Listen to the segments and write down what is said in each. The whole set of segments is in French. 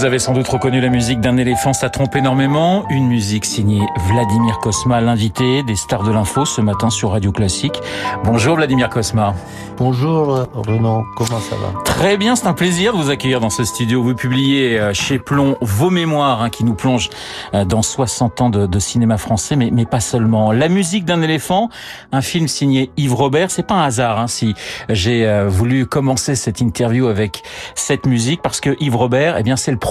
Vous avez sans doute reconnu la musique d'un éléphant, ça trompe énormément. Une musique signée Vladimir Kosma, l'invité des stars de l'info ce matin sur Radio Classique. Bonjour Vladimir Kosma. Bonjour Renaud, comment ça va? Très bien, c'est un plaisir de vous accueillir dans ce studio. Vous publiez euh, chez Plomb vos mémoires hein, qui nous plongent euh, dans 60 ans de, cinéma français, mais, mais pas seulement. La musique d'un éléphant, un film signé Yves Robert, c'est pas un hasard hein, si j'ai euh, voulu commencer cette interview avec cette musique parce que Yves Robert, eh bien c'est le premier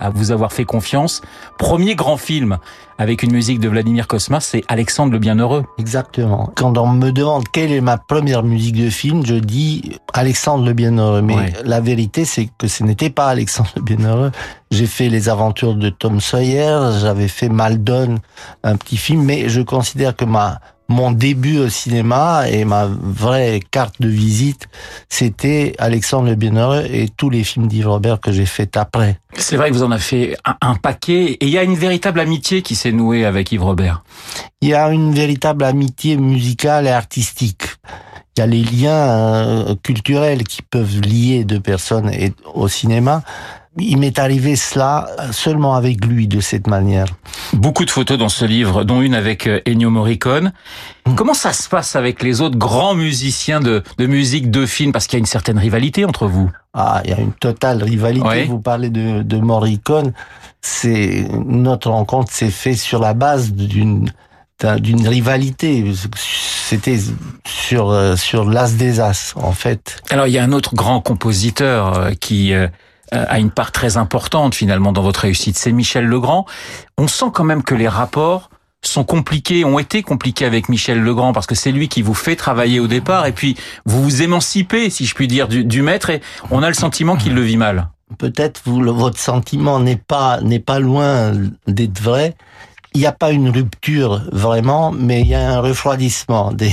à vous avoir fait confiance. Premier grand film avec une musique de Vladimir Kosma, c'est Alexandre le Bienheureux. Exactement. Quand on me demande quelle est ma première musique de film, je dis Alexandre le Bienheureux. Mais la vérité, c'est que ce n'était pas Alexandre le Bienheureux. J'ai fait les aventures de Tom Sawyer, j'avais fait Maldon, un petit film, mais je considère que ma mon début au cinéma et ma vraie carte de visite, c'était Alexandre le Bienheureux et tous les films d'Yves Robert que j'ai fait après. C'est vrai que vous en avez fait un, paquet et il y a une véritable amitié qui s'est nouée avec Yves Robert. Il y a une véritable amitié musicale et artistique. Il y a les liens euh, culturels qui peuvent lier deux personnes au cinéma il m'est arrivé cela seulement avec lui de cette manière. Beaucoup de photos dans ce livre, dont une avec euh, Ennio Morricone. Mm. Comment ça se passe avec les autres grands musiciens de, de musique de film Parce qu'il y a une certaine rivalité entre vous. Ah, il y a une totale rivalité. Vous parlez de, de Morricone. C'est notre rencontre s'est faite sur la base d'une d'une rivalité. C'était sur euh, sur l'as des as en fait. Alors il y a un autre grand compositeur euh, qui euh, a une part très importante finalement dans votre réussite. C'est Michel Legrand. On sent quand même que les rapports sont compliqués, ont été compliqués avec Michel Legrand parce que c'est lui qui vous fait travailler au départ et puis vous vous émancipez, si je puis dire, du, du maître et on a le sentiment qu'il le vit mal. Peut-être votre sentiment n'est pas n'est pas loin d'être vrai il n'y a pas une rupture vraiment, mais il y a un refroidissement des,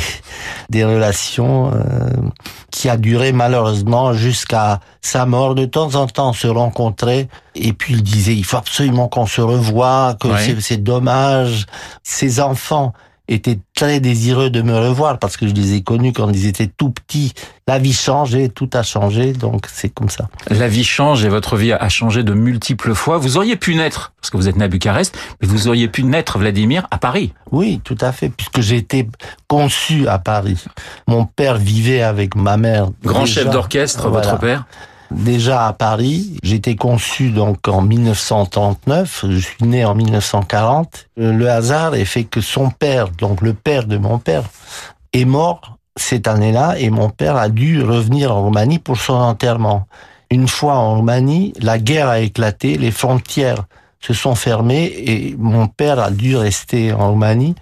des relations euh, qui a duré malheureusement jusqu'à sa mort. De temps en temps, se rencontrer et puis il disait il faut absolument qu'on se revoie, que c'est dommage. Ses enfants étaient très désireux de me revoir parce que je les ai connus quand ils étaient tout petits. La vie change et tout a changé, donc c'est comme ça. La vie change et votre vie a changé de multiples fois. Vous auriez pu naître, parce que vous êtes né à Bucarest, mais vous auriez pu naître, Vladimir, à Paris. Oui, tout à fait, puisque j'ai été conçu à Paris. Mon père vivait avec ma mère. Grand chef d'orchestre, votre père déjà à Paris. J'étais conçu donc en 1939. Je suis né en 1940. Le hasard est fait que son père, donc le père de mon père, est mort cette année-là et mon père a dû revenir en Roumanie pour son enterrement. Une fois en Roumanie, la guerre a éclaté, les frontières se sont fermées et mon père a dû rester en Roumanie.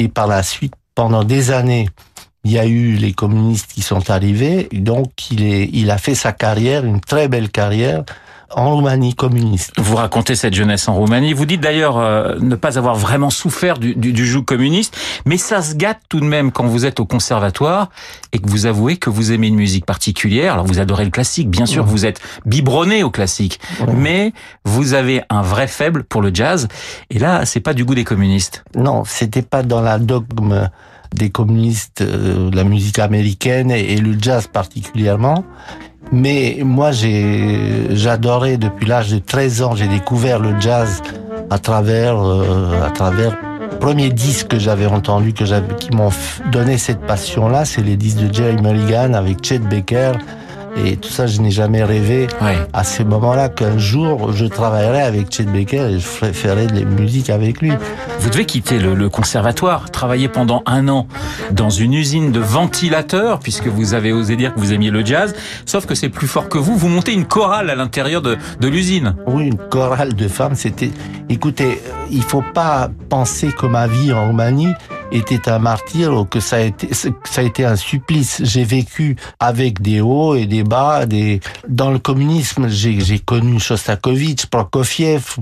Et par la suite, pendant des années, il y a eu les communistes qui sont arrivés, donc il, est, il a fait sa carrière, une très belle carrière, en Roumanie communiste. Vous racontez cette jeunesse en Roumanie. Vous dites d'ailleurs euh, ne pas avoir vraiment souffert du, du, du, joug communiste, mais ça se gâte tout de même quand vous êtes au conservatoire et que vous avouez que vous aimez une musique particulière. Alors vous adorez le classique, bien sûr, vous êtes biberonné au classique, mais vous avez un vrai faible pour le jazz. Et là, c'est pas du goût des communistes. Non, c'était pas dans la dogme des communistes, euh, la musique américaine et, le jazz particulièrement. Mais moi, j'ai, j'adorais depuis l'âge de 13 ans, j'ai découvert le jazz à travers, euh, à travers premier disque que j'avais entendu, que j'avais, qui m'ont donné cette passion-là, c'est les disques de Jerry Mulligan avec Chet Baker, et tout ça, je n'ai jamais rêvé à ce moment-là qu'un jour je travaillerai avec Chet Baker et je ferai de la musique avec lui. Vous devez quitter le, conservatoire, travailler pendant un an dans une usine de ventilateurs, puisque vous avez osé dire que vous aimiez le jazz, sauf que c'est plus fort que vous. Vous montez une chorale à l'intérieur de, de l'usine. Oui, une chorale de femmes. C'était, écoutez, il faut pas penser que ma vie en Roumanie était un martyr ou que ça a été, ça a été un supplice. J'ai vécu avec des hauts et des bas. Des... Dans le communisme, j'ai connu Shostakovich, Prokofiev,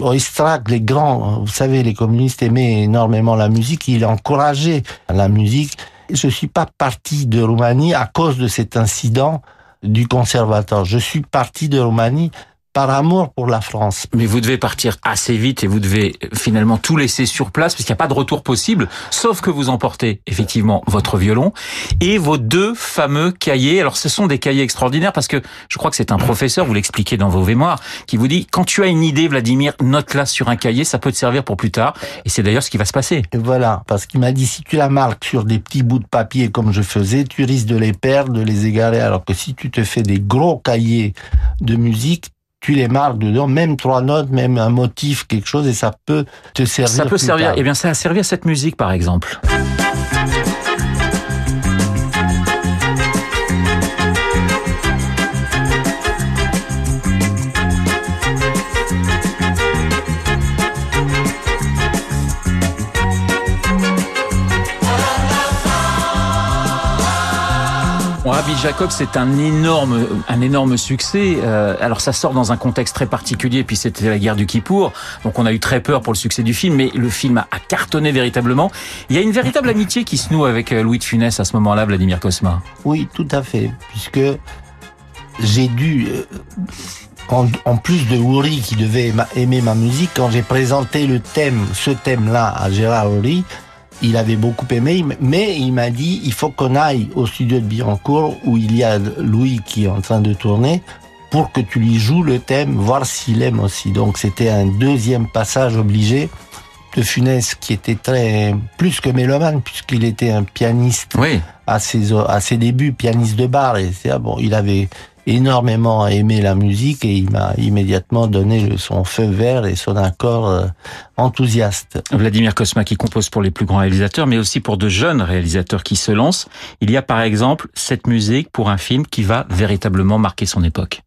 Oistrakh, les grands. Vous savez, les communistes aimaient énormément la musique. Ils encourageaient la musique. Je suis pas parti de Roumanie à cause de cet incident du conservateur. Je suis parti de Roumanie par amour pour la France. Mais vous devez partir assez vite et vous devez finalement tout laisser sur place parce qu'il n'y a pas de retour possible, sauf que vous emportez effectivement votre violon et vos deux fameux cahiers. Alors ce sont des cahiers extraordinaires parce que je crois que c'est un professeur, vous l'expliquez dans vos mémoires, qui vous dit quand tu as une idée, Vladimir, note-la sur un cahier, ça peut te servir pour plus tard. Et c'est d'ailleurs ce qui va se passer. Et voilà, parce qu'il m'a dit si tu la marques sur des petits bouts de papier comme je faisais, tu risques de les perdre, de les égarer. Alors que si tu te fais des gros cahiers de musique, tu les marques dedans, même trois notes, même un motif, quelque chose, et ça peut te servir. Ça peut servir. Eh bien, ça a servi à cette musique, par exemple. Rabbi Jacob, c'est un énorme, un énorme succès. Euh, alors ça sort dans un contexte très particulier, puis c'était la guerre du Kippour, donc on a eu très peur pour le succès du film, mais le film a, cartonné véritablement. Il y a une véritable amitié qui se noue avec euh, Louis de Funès à ce moment-là, Vladimir Cosma. Oui, tout à fait, puisque j'ai dû, euh, en, plus de Uri qui devait aimer ma musique, quand j'ai présenté le thème, ce thème-là à Gérard Uri, il avait beaucoup aimé, mais il m'a dit il faut qu'on aille au studio de Billancourt où il y a Louis qui est en train de tourner pour que tu lui joues le thème, voir s'il aime aussi. Donc c'était un deuxième passage obligé de Funès qui était très plus que mélomane puisqu'il était un pianiste oui. à ses à ses débuts, pianiste de bar et c'est bon, il avait énormément aimé la musique et il m'a immédiatement donné son feu vert et son accord euh, enthousiaste. Vladimir Kosma qui compose pour les plus grands réalisateurs, mais aussi pour de jeunes réalisateurs qui se lancent. Il y a par exemple cette musique pour un film qui va véritablement marquer son époque.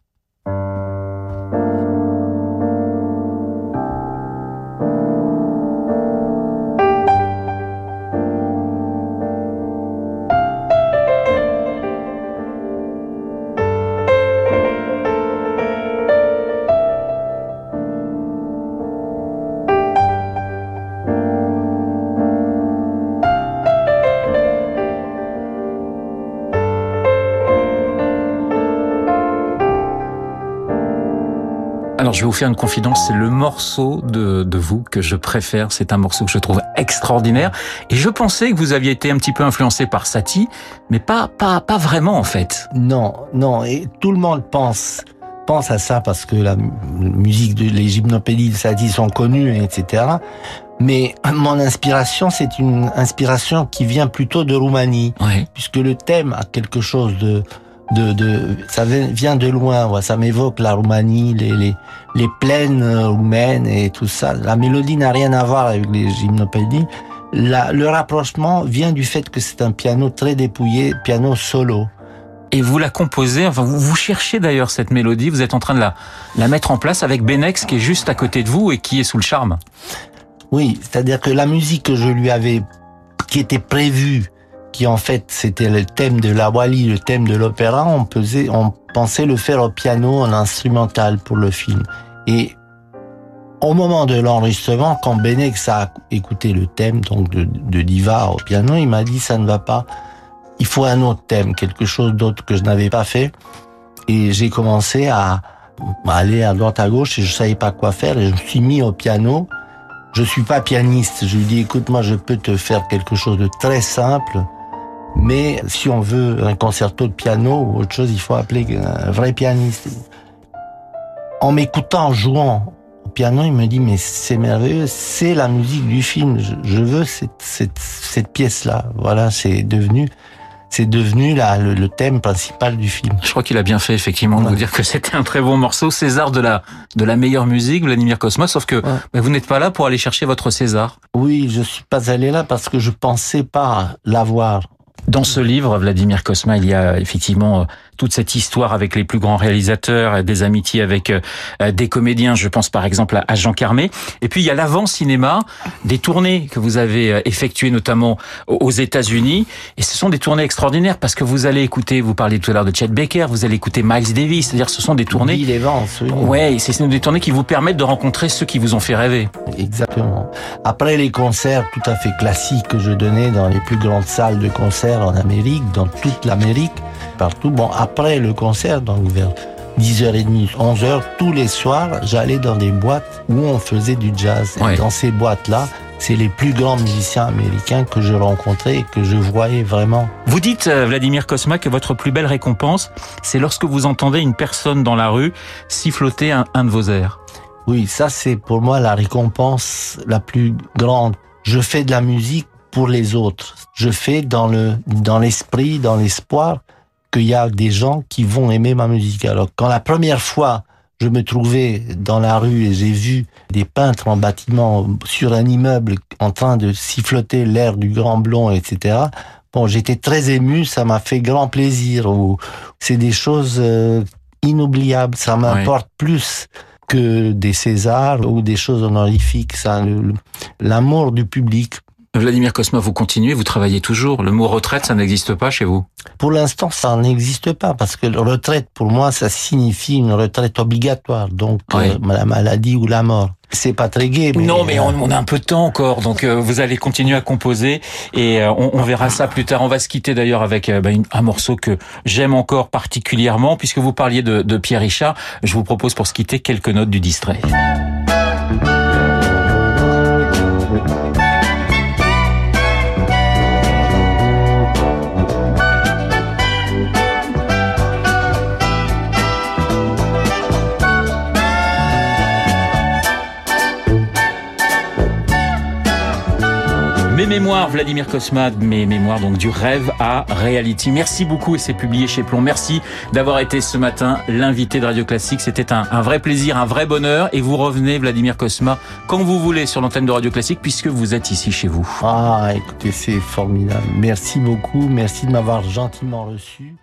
Alors je vais vous faire une confidence, c'est le morceau de, de vous que je préfère, c'est un morceau que je trouve extraordinaire et je pensais que vous aviez été un petit peu influencé par Satie, mais pas pas pas vraiment en fait. Non, non, et tout le monde pense pense à ça parce que la musique de les gymnopédies de Satie sont connues, etc. Mais mon inspiration, c'est une inspiration qui vient plutôt de Roumanie, oui. puisque le thème a quelque chose de de, de ça vient de loin, ça m'évoque la Roumanie, les, les, les plaines roumaines et tout ça. La mélodie n'a rien à voir avec les gymnopédies. La, le rapprochement vient du fait que c'est un piano très dépouillé, piano solo. Et vous la composez, enfin vous, vous cherchez d'ailleurs cette mélodie, vous êtes en train de la, la mettre en place avec Benex qui est juste à côté de vous et qui est sous le charme. Oui, c'est-à-dire que la musique que je lui avais, qui était prévue qui en fait c'était le thème de la Wally, le thème de l'opéra, on, pensait le faire au piano, en instrumental pour le film. Et au moment de l'enregistrement, quand Benex a écouté le thème donc de, de Diva au piano, il m'a dit ça ne va pas, il faut un autre thème, quelque chose d'autre que je n'avais pas fait. Et j'ai commencé à, à aller à droite à gauche et je savais pas quoi faire et je me suis mis au piano. Je suis pas pianiste. Je lui dis, écoute, moi, je peux te faire quelque chose de très simple. Mais si on veut un concerto de piano ou autre chose, il faut appeler un vrai pianiste. En m'écoutant, en jouant au piano, il me dit, mais c'est merveilleux, c'est la musique du film. Je, veux cette, cette, cette pièce-là. Voilà, c'est devenu, c'est devenu la, le, le, thème principal du film. Je crois qu'il a bien fait effectivement de vous dire que c'était un très bon morceau, César de la de la meilleure musique, Vladimir Cosma. Sauf que ouais. bah, vous n'êtes pas là pour aller chercher votre César. Oui, je suis pas allé là parce que je pensais pas l'avoir. Dans ce livre, Vladimir Cosma, il y a effectivement toute cette histoire avec les plus grands réalisateurs, des amitiés avec des comédiens. Je pense par exemple à Jean Carmé. Et puis il y a l'avant-cinéma, des tournées que vous avez effectuées notamment aux États-Unis. Et ce sont des tournées extraordinaires parce que vous allez écouter, vous parliez tout à l'heure de Chet Baker, vous allez écouter Miles Davis. C'est-à-dire ce sont des tournées. Bill Evans, oui. Ouais, c'est des tournées qui vous permettent de rencontrer ceux qui vous ont fait rêver. Exactement. Après les concerts tout à fait classiques que je donnais dans les plus grandes salles de concert en Amérique, dans toute l'Amérique, partout. Bon, après le concert, donc vers 10h30, 11h, tous les soirs, j'allais dans des boîtes où on faisait du jazz. Ouais. Et dans ces boîtes-là, c'est les plus grands musiciens américains que je rencontrais et que je voyais vraiment. Vous dites, euh, Vladimir Kosma, que votre plus belle récompense, c'est lorsque vous entendez une personne dans la rue siffloter un, un de vos airs. Oui, ça c'est pour moi la récompense la plus grande. Je fais de la musique pour les autres. Je fais dans le dans l'esprit, dans l'espoir qu'il y a des gens qui vont aimer ma musique. Alors quand la première fois je me trouvais dans la rue et j'ai vu des peintres en bâtiment sur un immeuble en train de siffloter l'air du Grand Blond, etc. Bon, j'étais très ému, ça m'a fait grand plaisir. C'est des choses euh, inoubliables. Ça m'importe plus que des Césars ou des choses honorifiques. L'amour du public. Vladimir Kosma, vous continuez, vous travaillez toujours. Le mot retraite, ça n'existe pas chez vous. Pour l'instant, ça n'existe pas parce que retraite, pour moi, ça signifie une retraite obligatoire. Donc, Oui. euh, la maladie ou la mort. C'est pas très gai, mais non, mais euh, on, on a un peu de temps encore, donc euh, vous allez continuer à composer et euh, on, on verra ça plus tard. On va se quitter d'ailleurs avec euh, bah, une- un morceau que j'aime encore particulièrement, puisque vous parliez de, de Pierre Richard. Je vous propose pour se quitter quelques notes du distrait. Mes mémoires, Vladimir Kosma, mes mémoires donc du rêve à reality. Merci beaucoup et c'est publié chez Plomb. Merci d'avoir été ce matin l'invité de Radio Classique. C'était un, vrai plaisir, un vrai bonheur. Et vous revenez, Vladimir Kosma, quand vous voulez sur l'antenne de Radio Classique puisque vous êtes ici chez vous. Ah, écoutez, c'est formidable. Merci beaucoup. Merci de m'avoir gentiment reçu.